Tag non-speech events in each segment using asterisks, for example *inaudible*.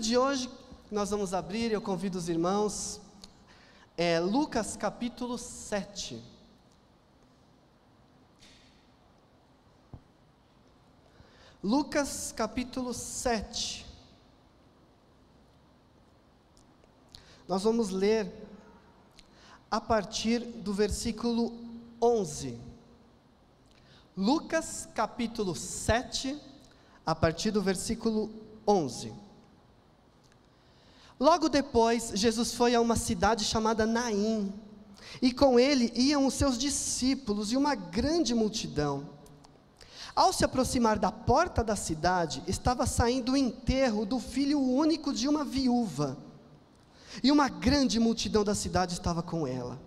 de hoje, nós vamos abrir, eu convido os irmãos, é Lucas capítulo 7. Lucas capítulo 7. Nós vamos ler a partir do versículo 11. Lucas capítulo 7, a partir do versículo 11. Logo depois, Jesus foi a uma cidade chamada Naim, e com ele iam os seus discípulos e uma grande multidão. Ao se aproximar da porta da cidade, estava saindo o enterro do filho único de uma viúva, e uma grande multidão da cidade estava com ela.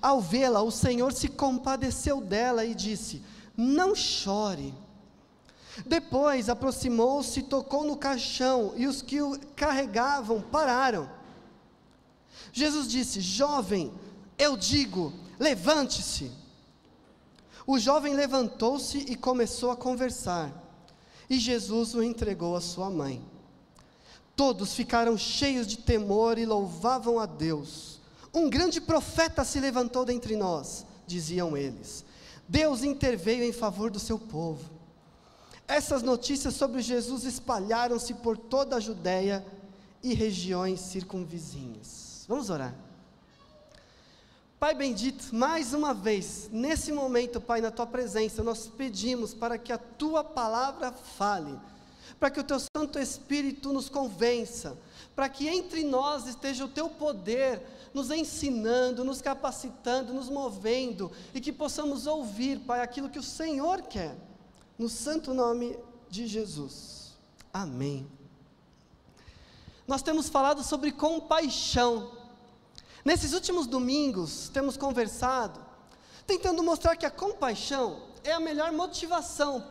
Ao vê-la, o Senhor se compadeceu dela e disse: Não chore. Depois aproximou-se, tocou no caixão e os que o carregavam pararam. Jesus disse: Jovem, eu digo, levante-se. O jovem levantou-se e começou a conversar, e Jesus o entregou à sua mãe. Todos ficaram cheios de temor e louvavam a Deus. Um grande profeta se levantou dentre nós, diziam eles. Deus interveio em favor do seu povo. Essas notícias sobre Jesus espalharam-se por toda a Judéia e regiões circunvizinhas. Vamos orar. Pai bendito, mais uma vez, nesse momento, Pai, na tua presença, nós pedimos para que a tua palavra fale, para que o teu Santo Espírito nos convença, para que entre nós esteja o teu poder, nos ensinando, nos capacitando, nos movendo, e que possamos ouvir, Pai, aquilo que o Senhor quer no santo nome de Jesus. Amém. Nós temos falado sobre compaixão. Nesses últimos domingos, temos conversado, tentando mostrar que a compaixão é a melhor motivação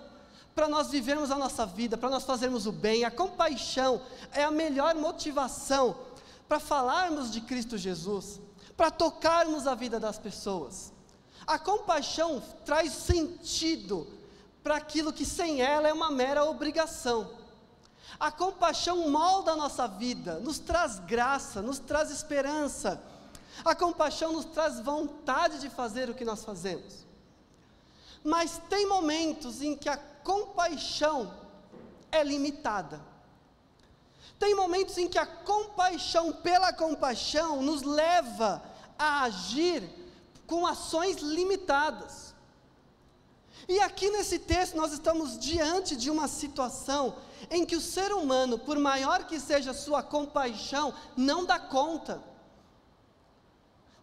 para nós vivermos a nossa vida, para nós fazermos o bem. A compaixão é a melhor motivação para falarmos de Cristo Jesus, para tocarmos a vida das pessoas. A compaixão traz sentido para aquilo que sem ela é uma mera obrigação. A compaixão molda a nossa vida, nos traz graça, nos traz esperança. A compaixão nos traz vontade de fazer o que nós fazemos. Mas tem momentos em que a compaixão é limitada. Tem momentos em que a compaixão pela compaixão nos leva a agir com ações limitadas. E aqui nesse texto nós estamos diante de uma situação em que o ser humano, por maior que seja a sua compaixão, não dá conta.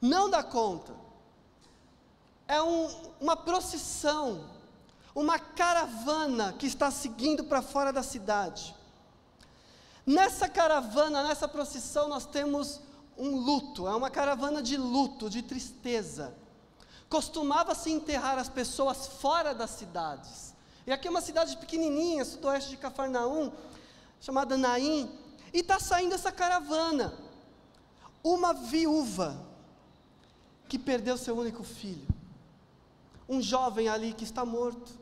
Não dá conta. É um, uma procissão, uma caravana que está seguindo para fora da cidade. Nessa caravana, nessa procissão, nós temos um luto, é uma caravana de luto, de tristeza costumava-se enterrar as pessoas fora das cidades. E aqui é uma cidade pequenininha, sudoeste de Cafarnaum, chamada Naim, e está saindo essa caravana. Uma viúva que perdeu seu único filho. Um jovem ali que está morto.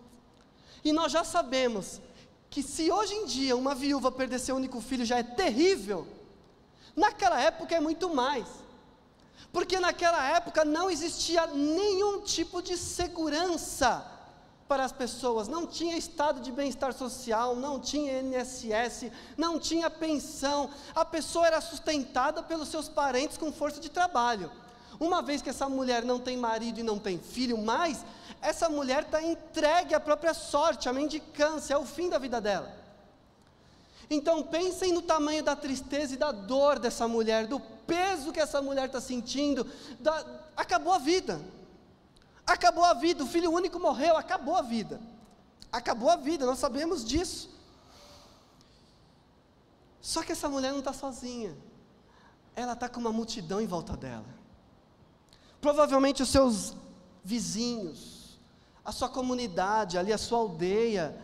E nós já sabemos que se hoje em dia uma viúva perder seu único filho já é terrível, naquela época é muito mais. Porque naquela época não existia nenhum tipo de segurança para as pessoas, não tinha estado de bem-estar social, não tinha INSS, não tinha pensão, a pessoa era sustentada pelos seus parentes com força de trabalho. Uma vez que essa mulher não tem marido e não tem filho mais, essa mulher está entregue à própria sorte, à mendicância, é o fim da vida dela. Então pensem no tamanho da tristeza e da dor dessa mulher, do peso que essa mulher está sentindo. Da, acabou a vida. Acabou a vida. O filho único morreu, acabou a vida. Acabou a vida, nós sabemos disso. Só que essa mulher não está sozinha. Ela está com uma multidão em volta dela. Provavelmente os seus vizinhos, a sua comunidade, ali a sua aldeia,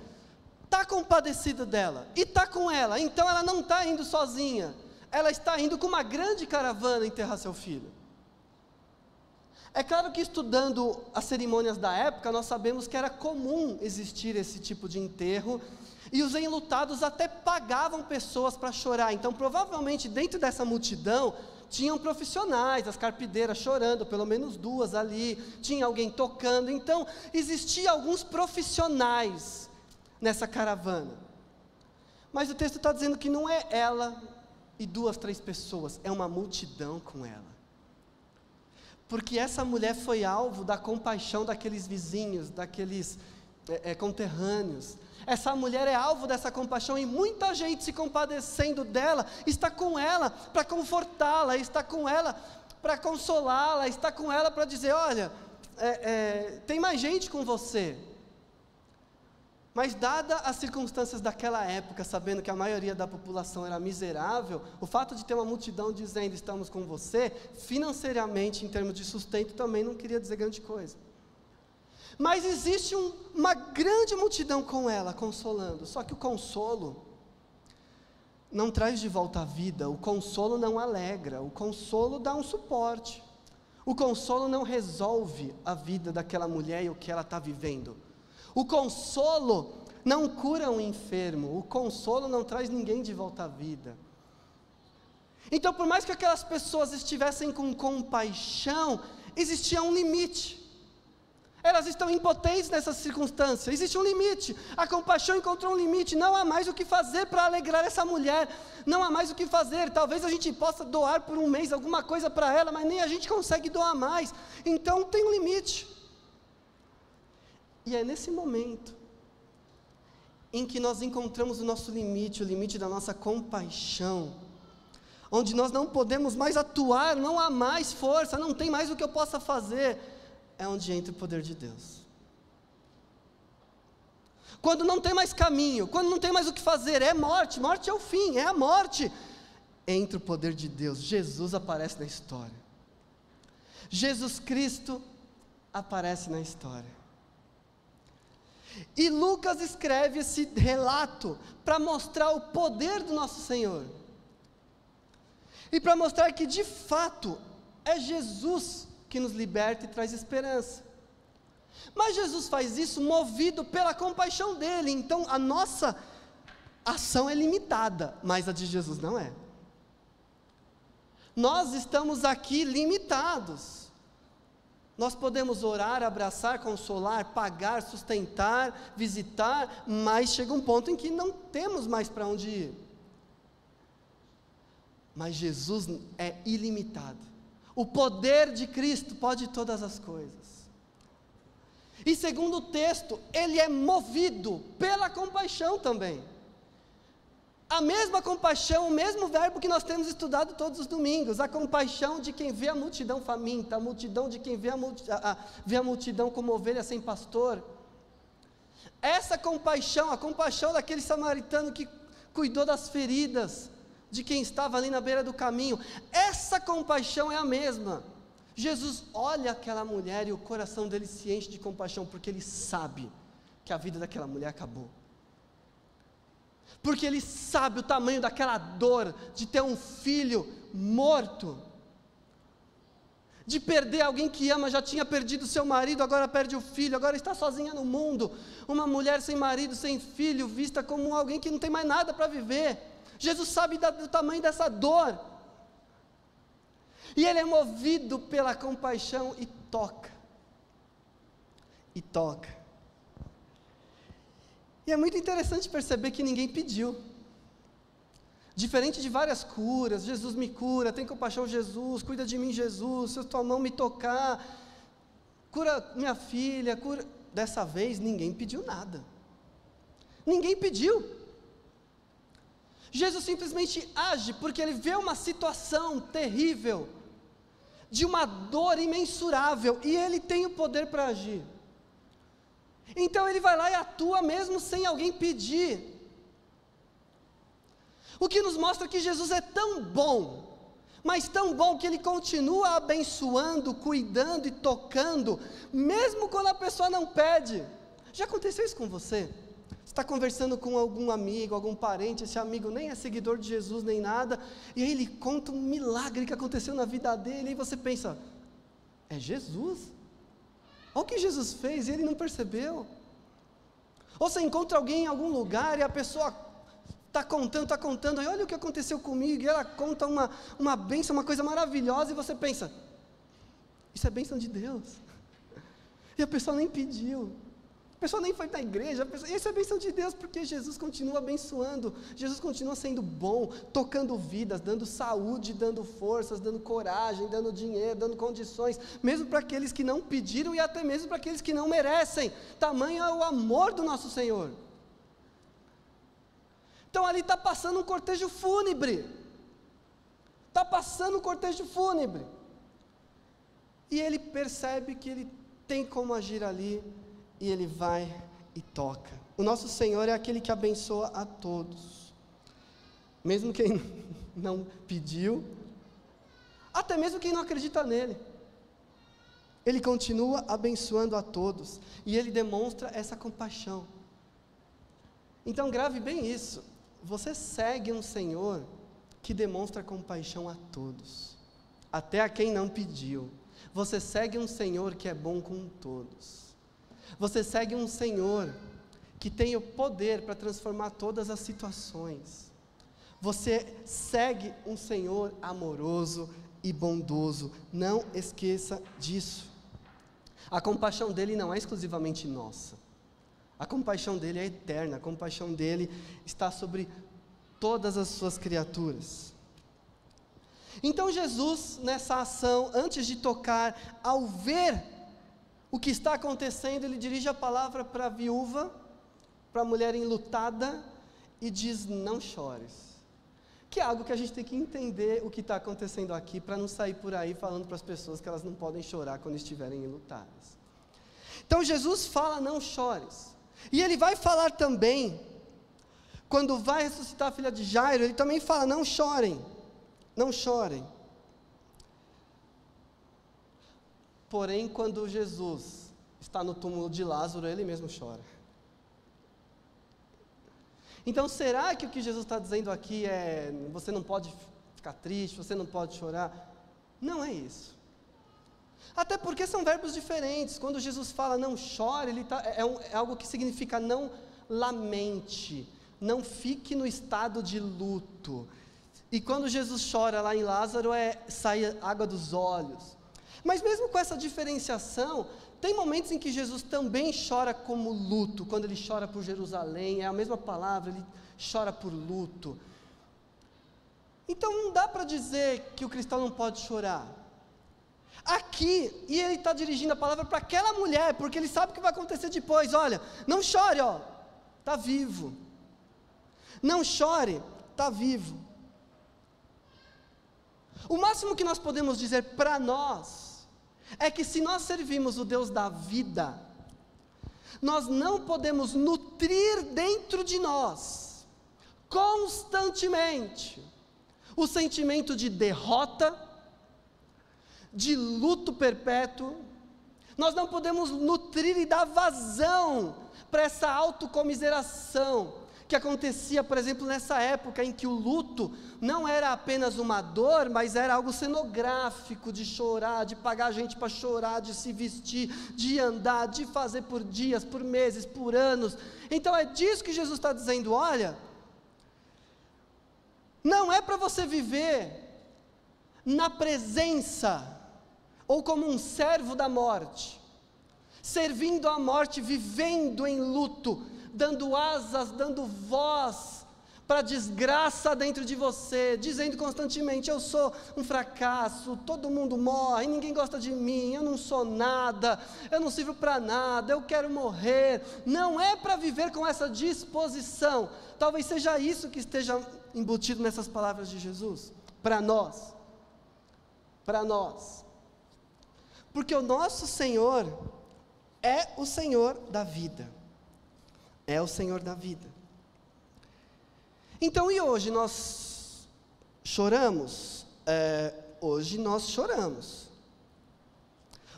está compadecida dela e está com ela, então ela não está indo sozinha, ela está indo com uma grande caravana enterrar seu filho. É claro que estudando as cerimônias da época, nós sabemos que era comum existir esse tipo de enterro, e os enlutados até pagavam pessoas para chorar. Então, provavelmente, dentro dessa multidão, tinham profissionais, as carpideiras chorando, pelo menos duas ali, tinha alguém tocando. Então, existiam alguns profissionais nessa caravana. Mas o texto está dizendo que não é ela e duas, três pessoas, é uma multidão com ela porque essa mulher foi alvo da compaixão daqueles vizinhos, daqueles é, é, conterrâneos. Essa mulher é alvo dessa compaixão e muita gente se compadecendo dela, está com ela para confortá-la, está com ela para consolá-la, está com ela para dizer: olha, é, é, tem mais gente com você. Mas, dadas as circunstâncias daquela época, sabendo que a maioria da população era miserável, o fato de ter uma multidão dizendo estamos com você, financeiramente, em termos de sustento, também não queria dizer grande coisa. Mas existe um, uma grande multidão com ela, consolando. Só que o consolo não traz de volta a vida, o consolo não alegra, o consolo dá um suporte. O consolo não resolve a vida daquela mulher e o que ela está vivendo. O consolo não cura um enfermo, o consolo não traz ninguém de volta à vida. Então, por mais que aquelas pessoas estivessem com compaixão, existia um limite. Elas estão impotentes nessa circunstância, existe um limite. A compaixão encontrou um limite, não há mais o que fazer para alegrar essa mulher, não há mais o que fazer. Talvez a gente possa doar por um mês alguma coisa para ela, mas nem a gente consegue doar mais. Então tem um limite. E é nesse momento em que nós encontramos o nosso limite, o limite da nossa compaixão, onde nós não podemos mais atuar, não há mais força, não tem mais o que eu possa fazer, é onde entra o poder de Deus. Quando não tem mais caminho, quando não tem mais o que fazer, é morte, morte é o fim, é a morte. Entra o poder de Deus, Jesus aparece na história. Jesus Cristo aparece na história. E Lucas escreve esse relato para mostrar o poder do nosso Senhor. E para mostrar que de fato é Jesus que nos liberta e traz esperança. Mas Jesus faz isso movido pela compaixão dele, então a nossa ação é limitada, mas a de Jesus não é. Nós estamos aqui limitados. Nós podemos orar, abraçar, consolar, pagar, sustentar, visitar, mas chega um ponto em que não temos mais para onde ir. Mas Jesus é ilimitado. O poder de Cristo pode todas as coisas. E segundo o texto, ele é movido pela compaixão também. A mesma compaixão, o mesmo verbo que nós temos estudado todos os domingos, a compaixão de quem vê a multidão faminta, a multidão de quem vê a, multi, a, a, vê a multidão como ovelha sem pastor. Essa compaixão, a compaixão daquele samaritano que cuidou das feridas de quem estava ali na beira do caminho, essa compaixão é a mesma. Jesus olha aquela mulher e o coração dele se enche de compaixão, porque ele sabe que a vida daquela mulher acabou porque ele sabe o tamanho daquela dor de ter um filho morto, de perder alguém que ama, já tinha perdido seu marido, agora perde o filho, agora está sozinha no mundo, uma mulher sem marido, sem filho, vista como alguém que não tem mais nada para viver. Jesus sabe do tamanho dessa dor, e ele é movido pela compaixão e toca, e toca. E é muito interessante perceber que ninguém pediu. Diferente de várias curas, Jesus me cura, tem compaixão, Jesus, cuida de mim, Jesus, se a tua mão me tocar, cura minha filha, cura. Dessa vez ninguém pediu nada. Ninguém pediu. Jesus simplesmente age porque ele vê uma situação terrível, de uma dor imensurável, e ele tem o poder para agir. Então ele vai lá e atua mesmo sem alguém pedir. O que nos mostra que Jesus é tão bom, mas tão bom que ele continua abençoando, cuidando e tocando, mesmo quando a pessoa não pede. Já aconteceu isso com você? Você está conversando com algum amigo, algum parente, esse amigo nem é seguidor de Jesus nem nada, e aí ele conta um milagre que aconteceu na vida dele, e você pensa: É Jesus. Olha o que Jesus fez e ele não percebeu. Ou você encontra alguém em algum lugar e a pessoa está contando, está contando, e olha o que aconteceu comigo, e ela conta uma, uma bênção, uma coisa maravilhosa, e você pensa, isso é bênção de Deus. *laughs* E a pessoa nem pediu. A pessoa nem foi na igreja, pessoa, isso é bênção de Deus, porque Jesus continua abençoando, Jesus continua sendo bom, tocando vidas, dando saúde, dando forças, dando coragem, dando dinheiro, dando condições, mesmo para aqueles que não pediram e até mesmo para aqueles que não merecem. Tamanho é o amor do nosso Senhor. Então ali está passando um cortejo fúnebre. Está passando um cortejo fúnebre. E ele percebe que ele tem como agir ali e ele vai e toca. O nosso Senhor é aquele que abençoa a todos, mesmo quem *laughs* não pediu, até mesmo quem não acredita nele. Ele continua abençoando a todos e ele demonstra essa compaixão. Então, grave bem isso. Você segue um Senhor que demonstra compaixão a todos, até a quem não pediu. Você segue um Senhor que é bom com todos. Você segue um Senhor que tem o poder para transformar todas as situações. Você segue um Senhor amoroso e bondoso. Não esqueça disso. A compaixão dele não é exclusivamente nossa. A compaixão dele é eterna. A compaixão dele está sobre todas as suas criaturas. Então Jesus, nessa ação, antes de tocar, ao ver o que está acontecendo, ele dirige a palavra para a viúva, para a mulher enlutada, e diz: Não chores. Que é algo que a gente tem que entender o que está acontecendo aqui, para não sair por aí falando para as pessoas que elas não podem chorar quando estiverem enlutadas. Então Jesus fala: Não chores. E ele vai falar também, quando vai ressuscitar a filha de Jairo, ele também fala: Não chorem, não chorem. Porém, quando Jesus está no túmulo de Lázaro, ele mesmo chora. Então, será que o que Jesus está dizendo aqui é: você não pode ficar triste, você não pode chorar? Não é isso. Até porque são verbos diferentes. Quando Jesus fala não chore, ele tá, é, um, é algo que significa não lamente, não fique no estado de luto. E quando Jesus chora lá em Lázaro, é sair água dos olhos. Mas mesmo com essa diferenciação, tem momentos em que Jesus também chora como luto, quando ele chora por Jerusalém, é a mesma palavra, ele chora por luto. Então não dá para dizer que o cristão não pode chorar. Aqui, e ele está dirigindo a palavra para aquela mulher, porque ele sabe o que vai acontecer depois. Olha, não chore, ó, está vivo. Não chore, está vivo. O máximo que nós podemos dizer para nós é que se nós servimos o Deus da vida, nós não podemos nutrir dentro de nós, constantemente, o sentimento de derrota, de luto perpétuo, nós não podemos nutrir e dar vazão para essa autocomiseração, que acontecia, por exemplo, nessa época em que o luto não era apenas uma dor, mas era algo cenográfico de chorar, de pagar gente para chorar, de se vestir, de andar, de fazer por dias, por meses, por anos. Então é disso que Jesus está dizendo: olha, não é para você viver na presença ou como um servo da morte, servindo a morte, vivendo em luto dando asas, dando voz para a desgraça dentro de você, dizendo constantemente: Eu sou um fracasso, todo mundo morre, ninguém gosta de mim, eu não sou nada, eu não sirvo para nada, eu quero morrer. Não é para viver com essa disposição. Talvez seja isso que esteja embutido nessas palavras de Jesus, para nós. Para nós. Porque o nosso Senhor é o Senhor da vida é o Senhor da vida. Então, e hoje nós choramos? É, hoje nós choramos.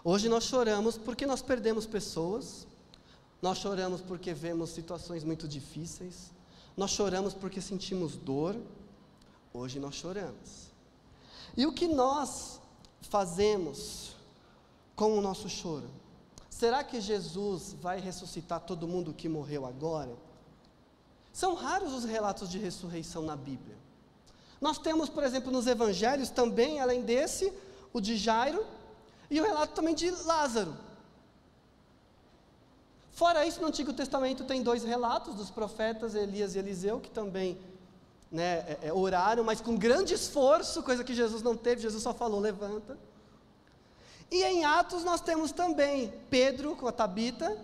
Hoje nós choramos porque nós perdemos pessoas, nós choramos porque vemos situações muito difíceis, nós choramos porque sentimos dor. Hoje nós choramos. E o que nós fazemos com o nosso choro. Será que Jesus vai ressuscitar todo mundo que morreu agora? São raros os relatos de ressurreição na Bíblia. Nós temos, por exemplo, nos evangelhos também, além desse, o de Jairo e o relato também de Lázaro. Fora isso, no Antigo Testamento tem dois relatos dos profetas Elias e Eliseu, que também né, é, é, oraram, mas com grande esforço, coisa que Jesus não teve, Jesus só falou: levanta. E em Atos nós temos também Pedro com a Tabita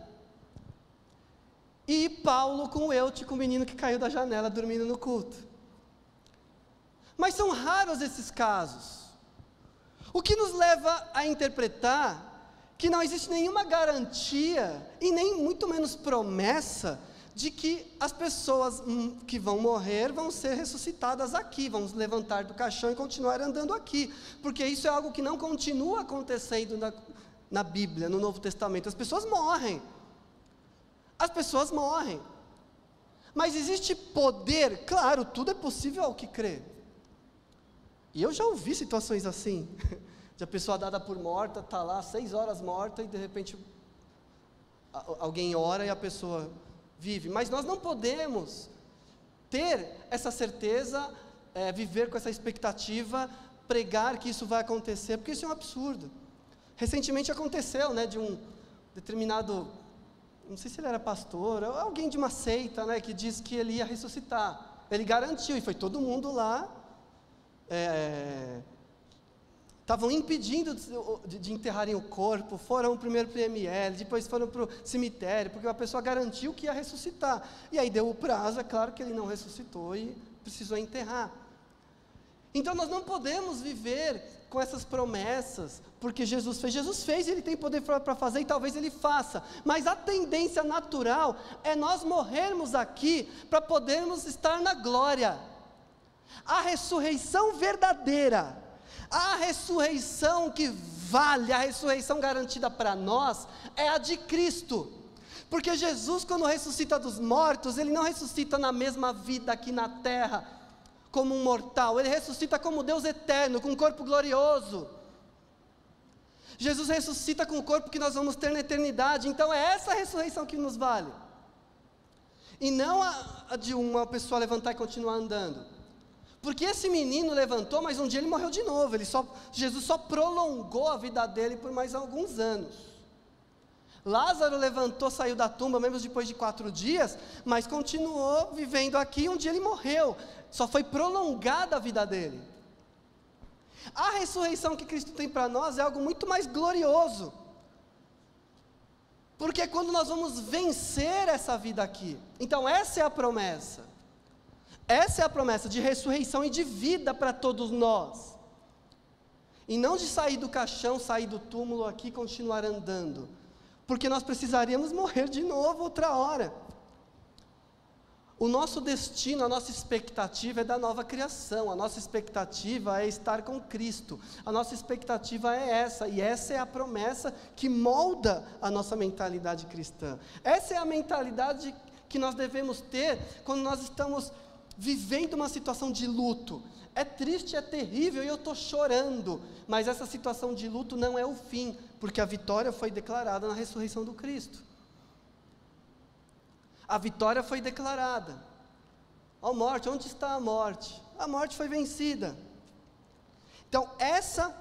e Paulo com o Eutico, o menino que caiu da janela dormindo no culto. Mas são raros esses casos. O que nos leva a interpretar que não existe nenhuma garantia e nem muito menos promessa de que as pessoas hum, que vão morrer vão ser ressuscitadas aqui, vão se levantar do caixão e continuar andando aqui, porque isso é algo que não continua acontecendo na, na Bíblia, no Novo Testamento. As pessoas morrem. As pessoas morrem. Mas existe poder, claro, tudo é possível ao que crê. E eu já ouvi situações assim, *laughs* de a pessoa dada por morta, está lá seis horas morta e de repente alguém ora e a pessoa vive. Mas nós não podemos ter essa certeza, é, viver com essa expectativa, pregar que isso vai acontecer, porque isso é um absurdo. Recentemente aconteceu, né, de um determinado, não sei se ele era pastor, alguém de uma seita, né, que disse que ele ia ressuscitar. Ele garantiu, e foi todo mundo lá. É, estavam impedindo de, de, enterrarem o corpo, foram primeiro para o IML, depois foram para o cemitério, porque a pessoa garantiu que ia ressuscitar. E aí deu o prazo, é claro que ele não ressuscitou e precisou enterrar. Então nós não podemos viver com essas promessas, porque Jesus fez. Jesus fez, ele tem poder para fazer e talvez ele faça. Mas a tendência natural é nós morrermos aqui para podermos estar na glória. A ressurreição verdadeira a ressurreição que vale, a ressurreição garantida para nós, é a de Cristo. Porque Jesus, quando ressuscita dos mortos, ele não ressuscita na mesma vida aqui na terra, como um mortal, ele ressuscita como Deus eterno, com um corpo glorioso. Jesus ressuscita com o corpo que nós vamos ter na eternidade, então é essa ressurreição que nos vale. E não a, a de uma pessoa levantar e continuar andando. Porque esse menino levantou, mas um dia ele morreu de novo. Ele só, Jesus só prolongou a vida dele por mais alguns anos. Lázaro levantou, saiu da tumba, mesmo depois de quatro dias, mas continuou vivendo aqui. Um dia ele morreu, só foi prolongada a vida dele. A ressurreição que Cristo tem para nós é algo muito mais glorioso. Porque é quando nós vamos vencer essa vida aqui. Então, essa é a promessa. Essa é a promessa de ressurreição e de vida para todos nós. E não de sair do caixão, sair do túmulo aqui e continuar andando. Porque nós precisaríamos morrer de novo outra hora. O nosso destino, a nossa expectativa é da nova criação, a nossa expectativa é estar com Cristo, a nossa expectativa é essa, e essa é a promessa que molda a nossa mentalidade cristã. Essa é a mentalidade que nós devemos ter quando nós estamos vivendo uma situação de luto. É triste, é terrível e eu estou chorando, mas essa situação de luto não é o fim, porque a vitória foi declarada na ressurreição do Cristo. A vitória foi declarada. Ó morte, onde está a morte? A morte foi vencida. Então, essa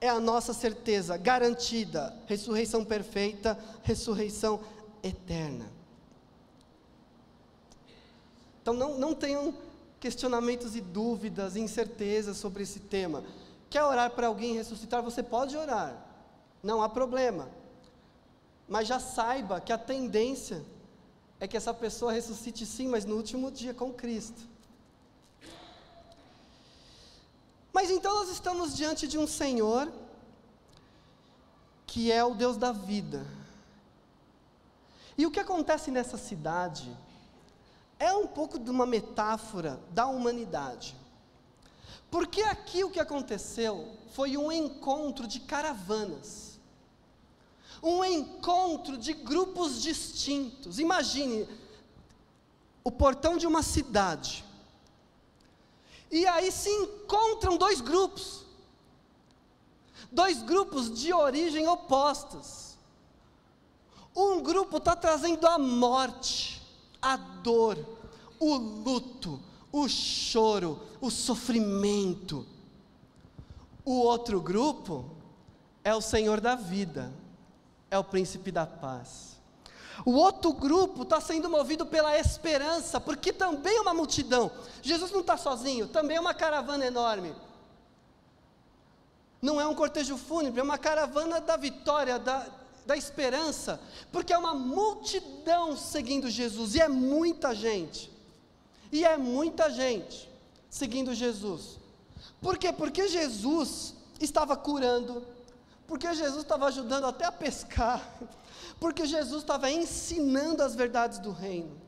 é a nossa certeza garantida: ressurreição perfeita, ressurreição eterna. Então não, não tenham questionamentos e dúvidas, incertezas sobre esse tema. Quer orar para alguém ressuscitar? Você pode orar, não há problema. Mas já saiba que a tendência é que essa pessoa ressuscite sim, mas no último dia com Cristo. Mas então nós estamos diante de um Senhor que é o Deus da vida. E o que acontece nessa cidade é um pouco de uma metáfora da humanidade. Porque aqui o que aconteceu foi um encontro de caravanas, um encontro de grupos distintos. Imagine o portão de uma cidade, e aí se encontram dois grupos. Dois grupos de origem opostas. Um grupo está trazendo a morte, a dor, o luto, o choro, o sofrimento. O outro grupo é o Senhor da vida, é o príncipe da paz. O outro grupo está sendo movido pela esperança, porque também é uma multidão. Jesus não está sozinho, também é uma caravana enorme. Não é um cortejo fúnebre, é uma caravana da vitória, da, da esperança, porque é uma multidão seguindo Jesus, e é muita gente. E é muita gente seguindo Jesus. Por quê? Porque Jesus estava curando, porque Jesus estava ajudando até a pescar, *laughs* porque Jesus estava ensinando as verdades do reino,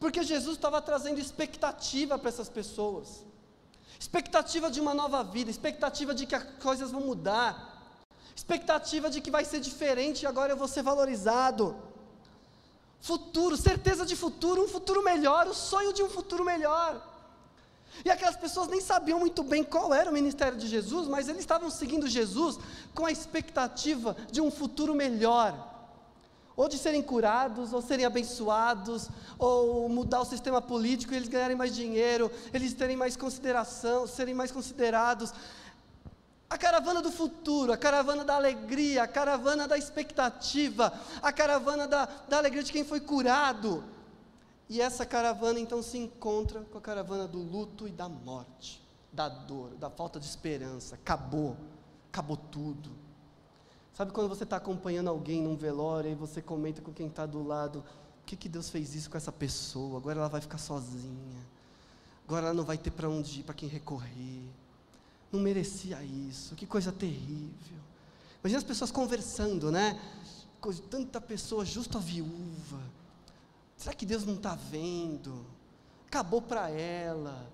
porque Jesus estava trazendo expectativa para essas pessoas, expectativa de uma nova vida, expectativa de que as coisas vão mudar, expectativa de que vai ser diferente e agora eu vou ser valorizado. Futuro, certeza de futuro, um futuro melhor, o sonho de um futuro melhor. E aquelas pessoas nem sabiam muito bem qual era o ministério de Jesus, mas eles estavam seguindo Jesus com a expectativa de um futuro melhor. Ou de serem curados, ou serem abençoados, ou mudar o sistema político e eles ganharem mais dinheiro, eles terem mais consideração, serem mais considerados. A caravana do futuro, a caravana da alegria, a caravana da expectativa, a caravana da, da alegria de quem foi curado. E essa caravana então se encontra com a caravana do luto e da morte, da dor, da falta de esperança. Acabou, acabou tudo. Sabe quando você está acompanhando alguém num velório e você comenta com quem está do lado: o que, que Deus fez isso com essa pessoa? Agora ela vai ficar sozinha, agora ela não vai ter para onde ir, para quem recorrer não merecia isso, que coisa terrível. Imagina as pessoas conversando, né? Tanta pessoa, justo a viúva. Será que Deus não está vendo? Acabou para ela.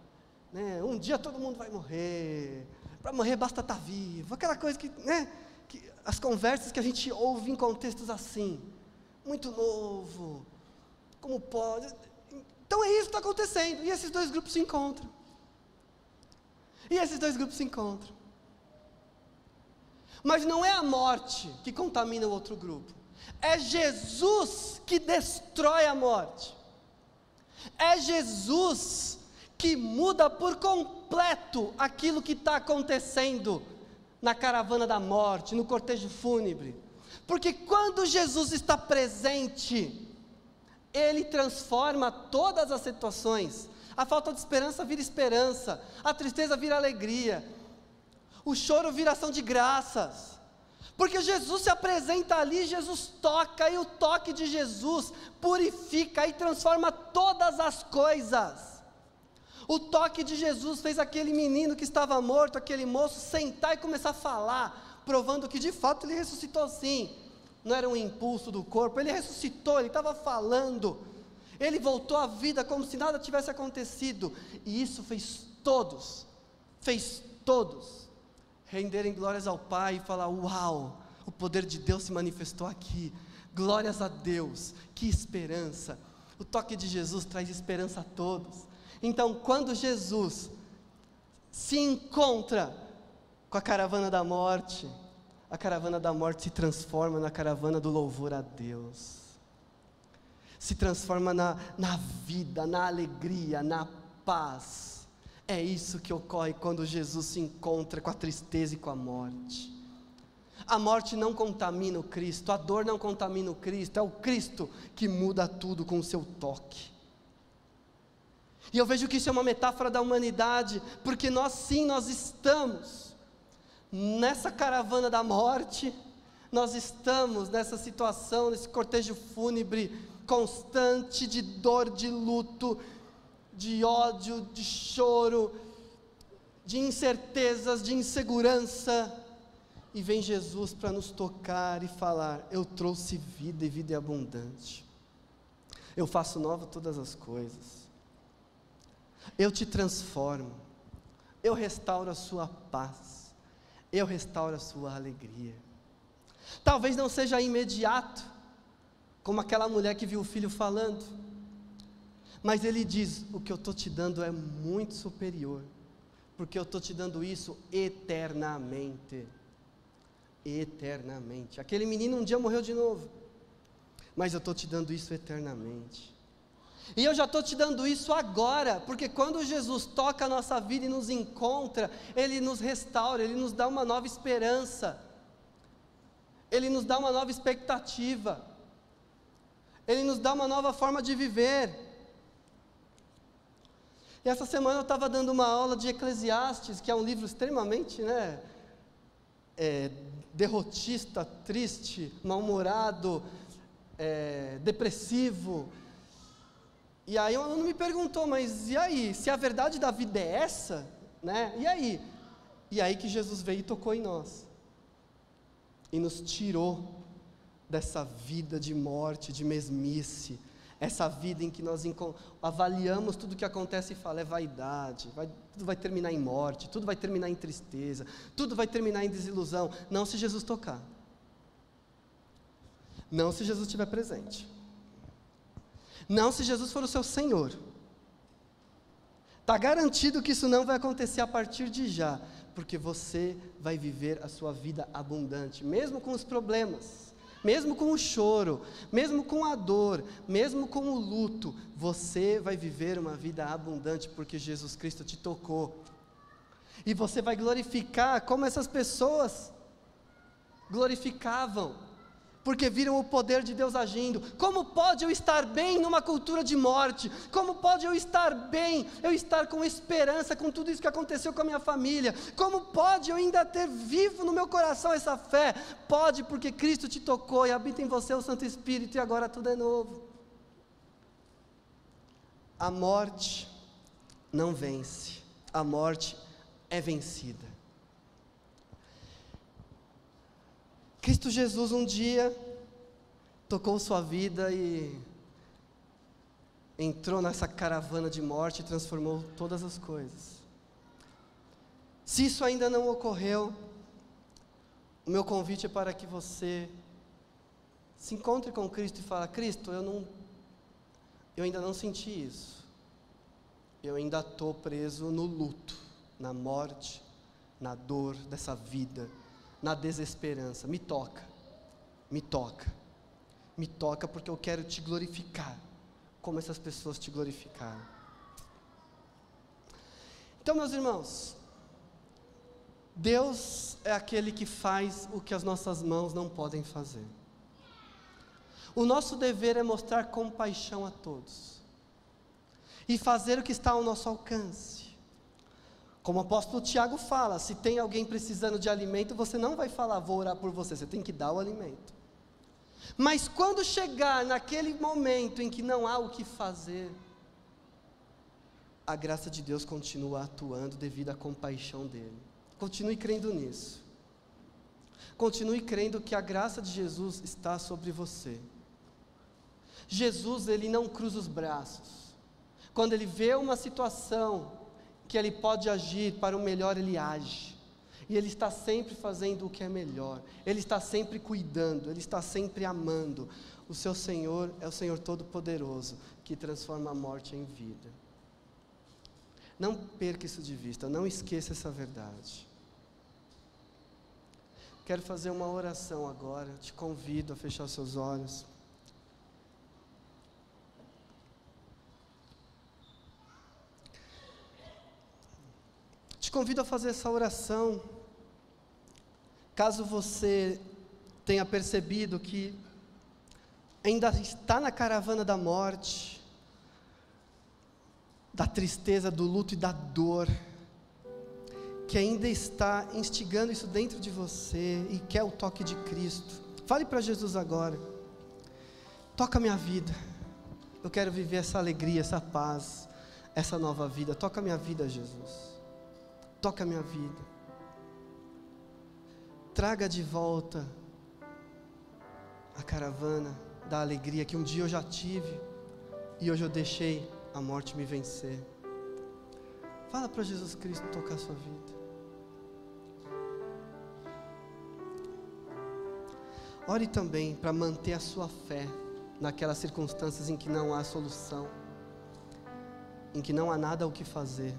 Né? Um dia todo mundo vai morrer. Para morrer basta estar tá vivo. Aquela coisa que, né? Que, as conversas que a gente ouve em contextos assim. Muito novo. Como pode? Então é isso que está acontecendo. E esses dois grupos se encontram. E esses dois grupos se encontram. Mas não é a morte que contamina o outro grupo, é Jesus que destrói a morte. É Jesus que muda por completo aquilo que está acontecendo na caravana da morte, no cortejo fúnebre. Porque quando Jesus está presente, Ele transforma todas as situações. A falta de esperança vira esperança, a tristeza vira alegria, o choro vira ação de graças. Porque Jesus se apresenta ali, Jesus toca, e o toque de Jesus purifica e transforma todas as coisas. O toque de Jesus fez aquele menino que estava morto, aquele moço, sentar e começar a falar, provando que de fato ele ressuscitou sim. Não era um impulso do corpo, ele ressuscitou, ele estava falando. Ele voltou à vida como se nada tivesse acontecido. E isso fez todos, fez todos, renderem glórias ao Pai e falar: Uau, o poder de Deus se manifestou aqui. Glórias a Deus, que esperança. O toque de Jesus traz esperança a todos. Então, quando Jesus se encontra com a caravana da morte, a caravana da morte se transforma na caravana do louvor a Deus se transforma na, na vida, na alegria, na paz. É isso que ocorre quando Jesus se encontra com a tristeza e com a morte. A morte não contamina o Cristo, a dor não contamina o Cristo, é o Cristo que muda tudo com o seu toque. E eu vejo que isso é uma metáfora da humanidade, porque nós sim, nós estamos nessa caravana da morte, nós estamos nessa situação, nesse cortejo fúnebre constante de dor, de luto, de ódio, de choro, de incertezas, de insegurança. E vem Jesus para nos tocar e falar: Eu trouxe vida e vida é abundante. Eu faço nova todas as coisas. Eu te transformo. Eu restauro a sua paz. Eu restauro a sua alegria. Talvez não seja imediato, como aquela mulher que viu o filho falando. Mas ele diz: O que eu estou te dando é muito superior, porque eu estou te dando isso eternamente. eternamente. Aquele menino um dia morreu de novo, mas eu estou te dando isso eternamente. E eu já estou te dando isso agora, porque quando Jesus toca a nossa vida e nos encontra, Ele nos restaura, Ele nos dá uma nova esperança, Ele nos dá uma nova expectativa, Ele nos dá uma nova forma de viver. E essa semana eu estava dando uma aula de Eclesiastes, que é um livro extremamente né, é, derrotista, triste, mal-humorado, é, depressivo. E aí o aluno me perguntou, mas e aí, se a verdade da vida é essa, né? E aí? E aí que Jesus veio e tocou em nós. E nos tirou dessa vida de morte, de mesmice, essa vida em que nós avaliamos tudo que acontece e fala, é vaidade, vai, tudo vai terminar em morte, tudo vai terminar em tristeza, tudo vai terminar em desilusão. Não se Jesus tocar. Não se Jesus estiver presente. Não se Jesus for o seu Senhor. Está garantido que isso não vai acontecer a partir de já, porque você vai viver a sua vida abundante, mesmo com os problemas, mesmo com o choro, mesmo com a dor, mesmo com o luto, você vai viver uma vida abundante, porque Jesus Cristo te tocou. E você vai glorificar como essas pessoas glorificavam porque viram o poder de Deus agindo. Como pode eu estar bem numa cultura de morte? Como pode eu estar bem, eu estar com esperança com tudo isso que aconteceu com a minha família? Como pode eu ainda ter vivo no meu coração essa fé? Pode, porque Cristo te tocou e habita em você o Santo Espírito e agora tudo é novo. A morte não vence, a morte é vencida. Cristo Jesus um dia tocou sua vida e entrou nessa caravana de morte e transformou todas as coisas. Se isso ainda não ocorreu, o meu convite é para que você se encontre com Cristo e fale: Cristo, eu não, eu ainda não senti isso. Eu ainda estou preso no luto, na morte, na dor dessa vida na desesperança. Me toca, me toca, me toca porque eu quero te glorificar, como essas pessoas te glorificaram. Então, meus irmãos, Deus é aquele que faz o que as nossas mãos não podem fazer. O nosso dever é mostrar compaixão a todos e fazer o que está ao nosso alcance. Como o apóstolo Tiago fala, se tem alguém precisando de alimento, você não vai falar, vou orar por você, você tem que dar o alimento. Mas quando chegar naquele momento em que não há o que fazer, a graça de Deus continua atuando devido à compaixão dele. Continue crendo nisso. Continue crendo que a graça de Jesus está sobre você. Jesus, ele não cruza os braços. Quando ele vê uma situação que Ele pode agir para o melhor, Ele age. E Ele está sempre fazendo o que é melhor, Ele está sempre cuidando, Ele está sempre amando. O seu Senhor é o Senhor Todo-Poderoso, que transforma a morte em vida. Não perca isso de vista, não esqueça essa verdade. Quero fazer uma oração agora, te convido a fechar seus olhos. Convido a fazer essa oração. Caso você tenha percebido que ainda está na caravana da morte, da tristeza, do luto e da dor, que ainda está instigando isso dentro de você e quer o toque de Cristo, fale para Jesus agora: toca minha vida, eu quero viver essa alegria, essa paz, essa nova vida, toca minha vida, Jesus toca a minha vida. Traga de volta a caravana da alegria que um dia eu já tive e hoje eu deixei a morte me vencer. Fala para Jesus Cristo tocar a sua vida. Ore também para manter a sua fé naquelas circunstâncias em que não há solução, em que não há nada o que fazer.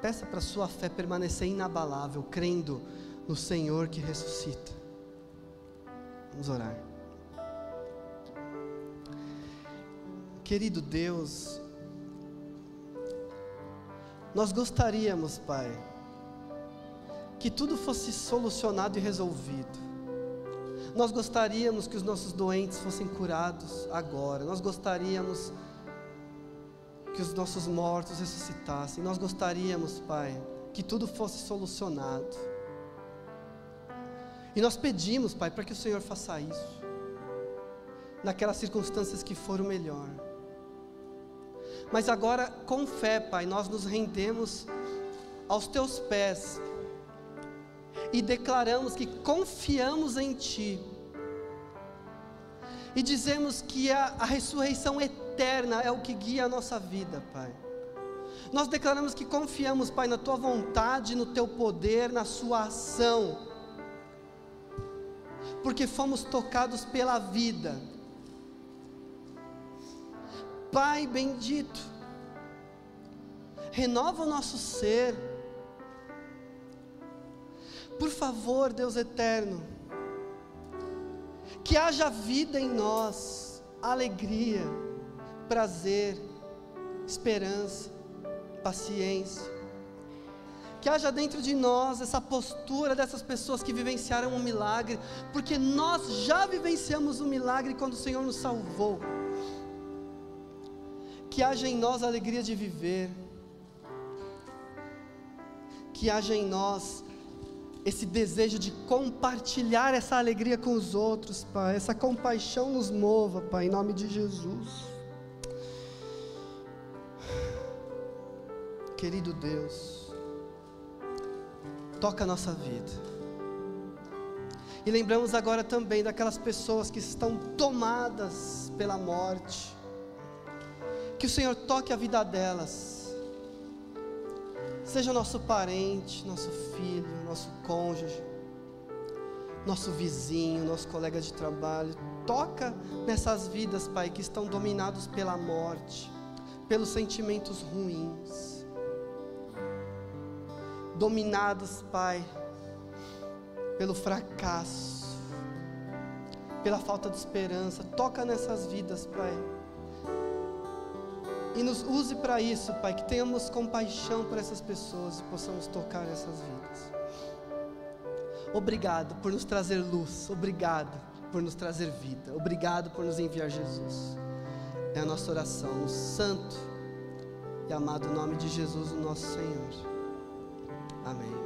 Peça para sua fé permanecer inabalável, crendo no Senhor que ressuscita. Vamos orar. Querido Deus, nós gostaríamos, Pai, que tudo fosse solucionado e resolvido. Nós gostaríamos que os nossos doentes fossem curados agora. Nós gostaríamos que os nossos mortos ressuscitassem. Nós gostaríamos, Pai, que tudo fosse solucionado. E nós pedimos, Pai, para que o Senhor faça isso, naquelas circunstâncias que foram melhor. Mas agora, com fé, Pai, nós nos rendemos aos teus pés e declaramos que confiamos em Ti. E dizemos que a, a ressurreição eterna é o que guia a nossa vida, Pai. Nós declaramos que confiamos, Pai, na Tua vontade, no Teu poder, na Sua ação, porque fomos tocados pela vida Pai bendito, renova o nosso ser. Por favor, Deus eterno, que haja vida em nós, alegria, prazer, esperança, paciência. Que haja dentro de nós essa postura dessas pessoas que vivenciaram um milagre, porque nós já vivenciamos um milagre quando o Senhor nos salvou que haja em nós a alegria de viver, que haja em nós esse desejo de compartilhar essa alegria com os outros, Pai, essa compaixão nos mova, Pai, em nome de Jesus. Querido Deus, toca a nossa vida. E lembramos agora também daquelas pessoas que estão tomadas pela morte, que o Senhor toque a vida delas. Seja nosso parente, nosso filho, nosso cônjuge, nosso vizinho, nosso colega de trabalho. Toca nessas vidas, Pai, que estão dominados pela morte, pelos sentimentos ruins. Dominados, Pai, pelo fracasso, pela falta de esperança. Toca nessas vidas, Pai e nos use para isso, Pai, que tenhamos compaixão por essas pessoas e possamos tocar essas vidas. Obrigado por nos trazer luz, obrigado por nos trazer vida, obrigado por nos enviar Jesus. É a nossa oração no santo e amado nome de Jesus, o nosso Senhor. Amém.